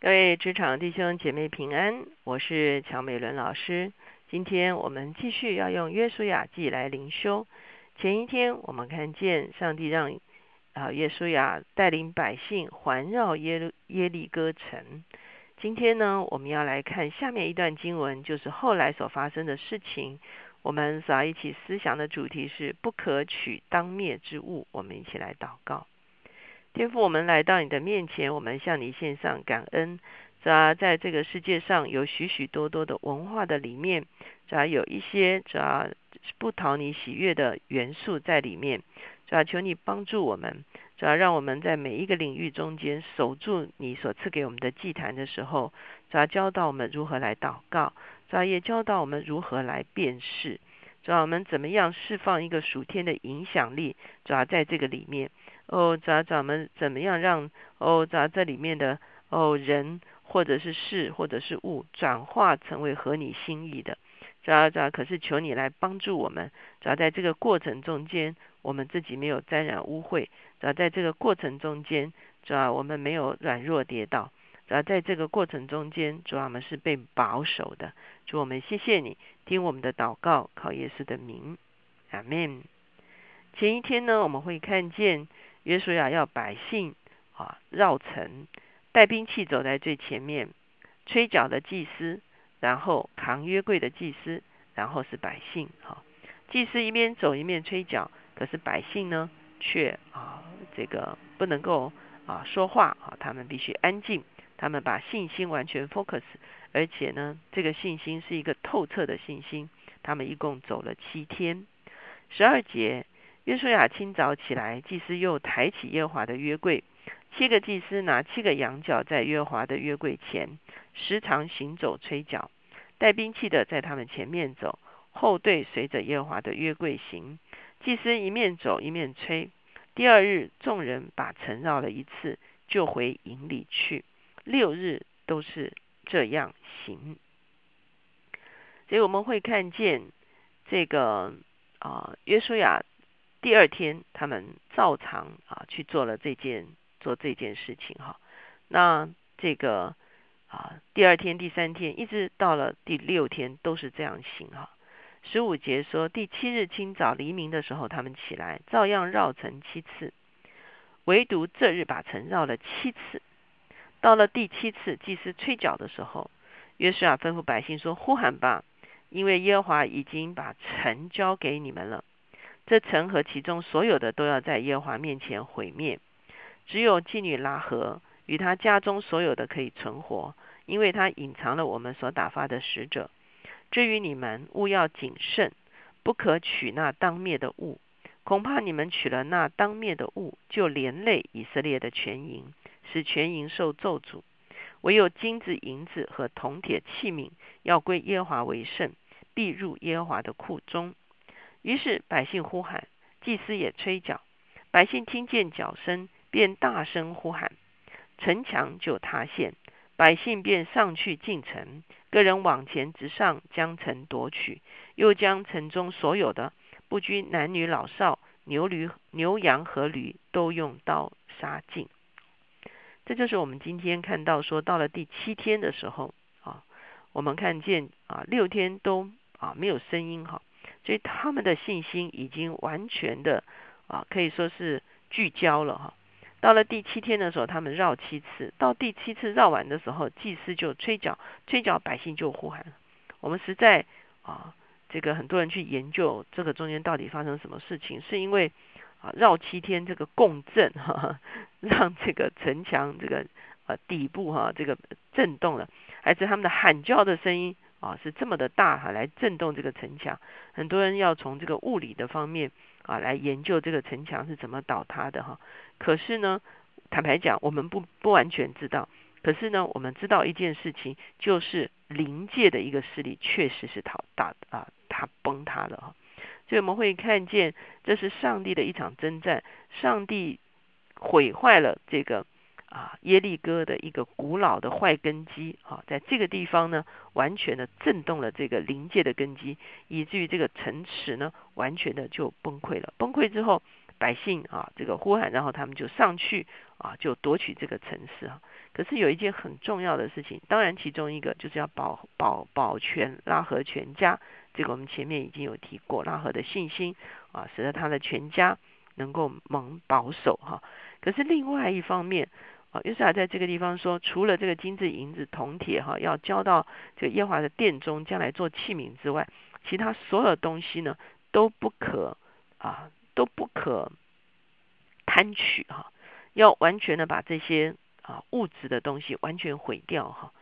各位职场弟兄姐妹平安，我是乔美伦老师。今天我们继续要用约书亚记来灵修。前一天我们看见上帝让啊约书亚带领百姓环绕耶耶利哥城。今天呢，我们要来看下面一段经文，就是后来所发生的事情。我们所要一起思想的主题是不可取当灭之物。我们一起来祷告。天父，我们来到你的面前，我们向你献上感恩。主要在这个世界上有许许多多的文化的里面，主要有一些主要不讨你喜悦的元素在里面。主要求你帮助我们，主要让我们在每一个领域中间守住你所赐给我们的祭坛的时候，主要教导我们如何来祷告，主要也教导我们如何来辨识，主要我们怎么样释放一个属天的影响力，主要在这个里面。哦，咱咱们怎么样让哦，咱这里面的哦人或者是事或者是物转化成为合你心意的？咱咱可是求你来帮助我们，只要在这个过程中间，我们自己没有沾染污秽；只要在这个过程中间，主要我们没有软弱跌倒；只要在这个过程中间，主要我们是被保守的。主我们谢谢你，听我们的祷告，靠耶稣的名，阿门。前一天呢，我们会看见。约书亚要百姓啊绕城，带兵器走在最前面，吹角的祭司，然后扛约柜的祭司，然后是百姓。哈，祭司一边走一面吹角，可是百姓呢却啊这个不能够啊说话啊，他们必须安静，他们把信心完全 focus，而且呢这个信心是一个透彻的信心。他们一共走了七天，十二节。约书亚清早起来，祭司又抬起耶华的约柜。七个祭司拿七个羊角在耶华的约柜前，时常行走吹角。带兵器的在他们前面走，后队随着耶华的约柜行。祭司一面走一面吹。第二日，众人把城绕了一次，就回营里去。六日都是这样行。所以我们会看见这个啊，约书亚。第二天，他们照常啊去做了这件做这件事情哈。那这个啊，第二天、第三天，一直到了第六天，都是这样行哈。十五节说，第七日清早黎明的时候，他们起来，照样绕城七次，唯独这日把城绕了七次。到了第七次祭司吹角的时候，约书亚吩咐百姓说：“呼喊吧，因为耶和华已经把城交给你们了。”这城和其中所有的都要在耶和华面前毁灭，只有妓女拉合与他家中所有的可以存活，因为他隐藏了我们所打发的使者。至于你们，务要谨慎，不可取那当灭的物，恐怕你们取了那当灭的物，就连累以色列的全营，使全营受咒诅。唯有金子、银子和铜铁器皿要归耶华为圣，必入耶华的库中。于是百姓呼喊，祭司也吹角。百姓听见角声，便大声呼喊，城墙就塌陷。百姓便上去进城，个人往前直上，将城夺取，又将城中所有的，不拘男女老少、牛驴、牛羊和驴，都用刀杀尽。这就是我们今天看到说，到了第七天的时候啊，我们看见啊，六天都啊没有声音哈。所以他们的信心已经完全的啊，可以说是聚焦了哈。到了第七天的时候，他们绕七次，到第七次绕完的时候，祭司就吹角，吹角，百姓就呼喊。我们实在啊，这个很多人去研究这个中间到底发生什么事情，是因为啊绕七天这个共振哈，让这个城墙这个呃底部哈这个震动了，还是他们的喊叫的声音？啊，是这么的大哈，来震动这个城墙。很多人要从这个物理的方面啊来研究这个城墙是怎么倒塌的哈。可是呢，坦白讲，我们不不完全知道。可是呢，我们知道一件事情，就是临界的一个势力确实是倒大啊，它崩塌了哈。所以我们会看见，这是上帝的一场征战，上帝毁坏了这个。啊，耶利哥的一个古老的坏根基啊，在这个地方呢，完全的震动了这个临界的根基，以至于这个城池呢，完全的就崩溃了。崩溃之后，百姓啊，这个呼喊，然后他们就上去啊，就夺取这个城市啊。可是有一件很重要的事情，当然其中一个就是要保保保全拉合全家。这个我们前面已经有提过，拉合的信心啊，使得他的全家能够蒙保守哈。可是另外一方面约瑟亚在这个地方说，除了这个金子、银子、铜铁哈，要交到这个耶华的殿中，将来做器皿之外，其他所有东西呢，都不可啊，都不可贪取哈，要完全的把这些啊物质的东西完全毁掉哈。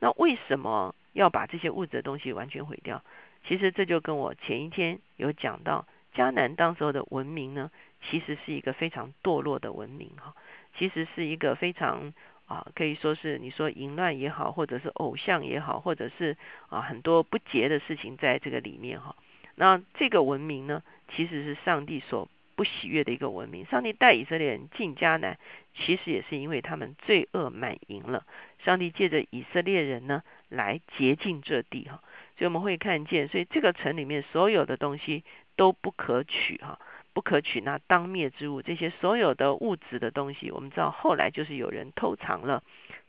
那为什么要把这些物质的东西完全毁掉？其实这就跟我前一天有讲到，迦南当时候的文明呢，其实是一个非常堕落的文明哈，其实是一个非常啊，可以说是你说淫乱也好，或者是偶像也好，或者是啊很多不洁的事情在这个里面哈。那这个文明呢，其实是上帝所不喜悦的一个文明。上帝带以色列人进迦南，其实也是因为他们罪恶满盈了。上帝借着以色列人呢，来洁净这地哈。所以我们会看见，所以这个城里面所有的东西都不可取哈，不可取那当灭之物。这些所有的物质的东西，我们知道后来就是有人偷藏了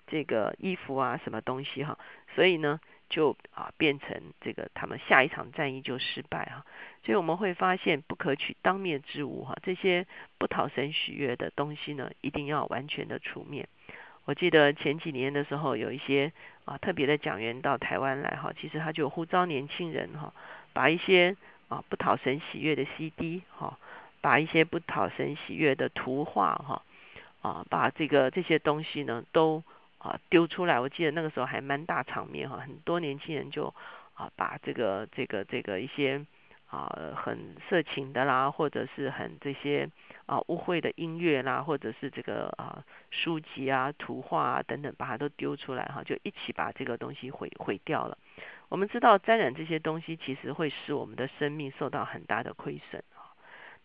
这个衣服啊，什么东西哈，所以呢就啊变成这个他们下一场战役就失败哈。所以我们会发现不可取当灭之物哈，这些不讨神喜悦的东西呢，一定要完全的除灭。我记得前几年的时候，有一些啊特别的讲员到台湾来哈，其实他就呼召年轻人哈，把一些啊不讨神喜悦的 CD 哈，把一些不讨神喜悦的图画哈，啊把这个这些东西呢都啊丢出来。我记得那个时候还蛮大场面哈，很多年轻人就啊把这个这个这个一些。啊，很色情的啦，或者是很这些啊污秽的音乐啦，或者是这个啊书籍啊、图画啊等等，把它都丢出来哈，就一起把这个东西毁毁掉了。我们知道沾染这些东西，其实会使我们的生命受到很大的亏损。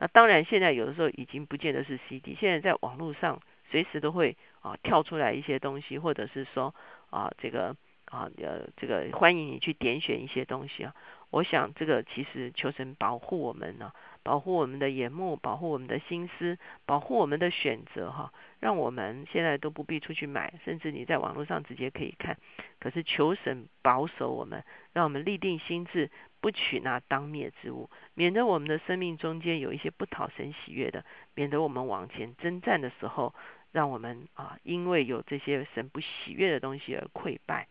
那当然，现在有的时候已经不见得是 CD，现在在网络上随时都会啊跳出来一些东西，或者是说啊这个啊呃这个欢迎你去点选一些东西啊。我想，这个其实求神保护我们呢，保护我们的眼目，保护我们的心思，保护我们的选择哈，让我们现在都不必出去买，甚至你在网络上直接可以看。可是求神保守我们，让我们立定心志，不取那当灭之物，免得我们的生命中间有一些不讨神喜悦的，免得我们往前征战的时候，让我们啊，因为有这些神不喜悦的东西而溃败。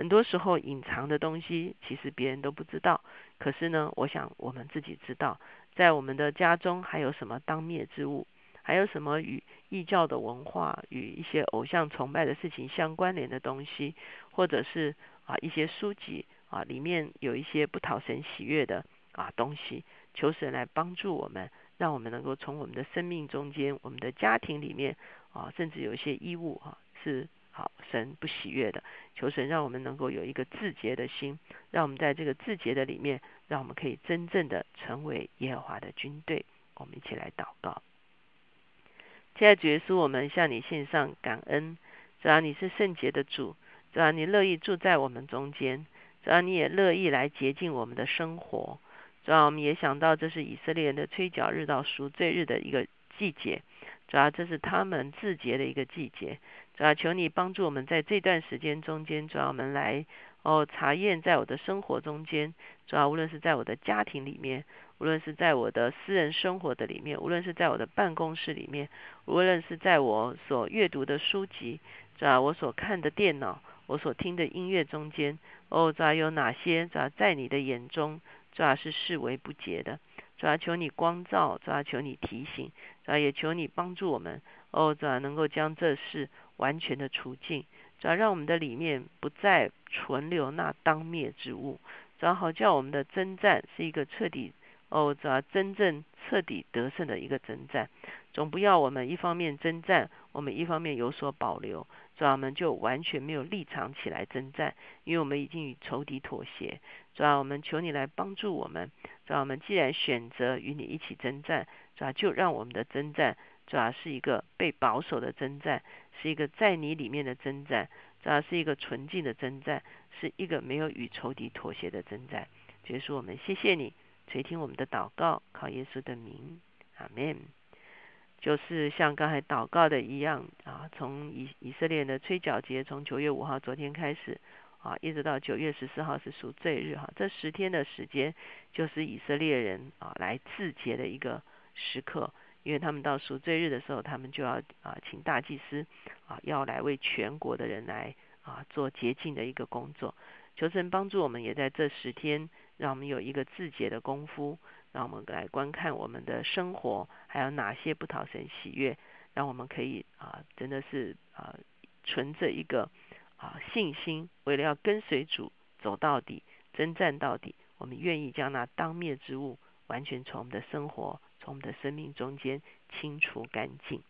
很多时候隐藏的东西，其实别人都不知道。可是呢，我想我们自己知道，在我们的家中还有什么当灭之物，还有什么与异教的文化、与一些偶像崇拜的事情相关联的东西，或者是啊一些书籍啊里面有一些不讨神喜悦的啊东西，求神来帮助我们，让我们能够从我们的生命中间、我们的家庭里面啊，甚至有一些衣物啊是。好，神不喜悦的，求神让我们能够有一个自洁的心，让我们在这个自洁的里面，让我们可以真正的成为耶和华的军队。我们一起来祷告。现在主耶稣，我们向你献上感恩，只要你是圣洁的主，只要你乐意住在我们中间，只要你也乐意来洁净我们的生活，主要我们也想到这是以色列人的吹角日到赎罪日的一个季节，主要这是他们自洁的一个季节。主要求你帮助我们在这段时间中间，主要我们来哦查验在我的生活中间，主要无论是在我的家庭里面，无论是在我的私人生活的里面，无论是在我的办公室里面，无论是在我所阅读的书籍，主要我所看的电脑，我所听的音乐中间，哦，主要有哪些主要在你的眼中，主要是视为不洁的，主要求你光照，主要求你提醒，主要也求你帮助我们，哦，主要能够将这事。完全的除尽，主要让我们的里面不再存留那当灭之物，只要好叫我们的征战是一个彻底哦，主要真正彻底得胜的一个征战，总不要我们一方面征战，我们一方面有所保留，主要我们就完全没有立场起来征战，因为我们已经与仇敌妥协。主要我们求你来帮助我们，主要我们既然选择与你一起征战，主要就让我们的征战。主要是一个被保守的征战，是一个在你里面的征战，主要是一个纯净的征战，是一个没有与仇敌妥协的征战。结束，我们谢谢你垂听我们的祷告，靠耶稣的名，阿门。就是像刚才祷告的一样啊，从以以色列的吹角节，从九月五号昨天开始啊，一直到九月十四号是赎罪日哈，这十天的时间就是以色列人啊来自洁的一个时刻，因为他们到赎罪日的时候，他们就要啊请大祭司啊要来为全国的人来啊做洁净的一个工作。求神帮助我们，也在这十天，让我们有一个自洁的功夫，让我们来观看我们的生活，还有哪些不讨神喜悦，让我们可以啊，真的是啊，存着一个啊信心，为了要跟随主走到底，征战到底，我们愿意将那当灭之物完全从我们的生活，从我们的生命中间清除干净。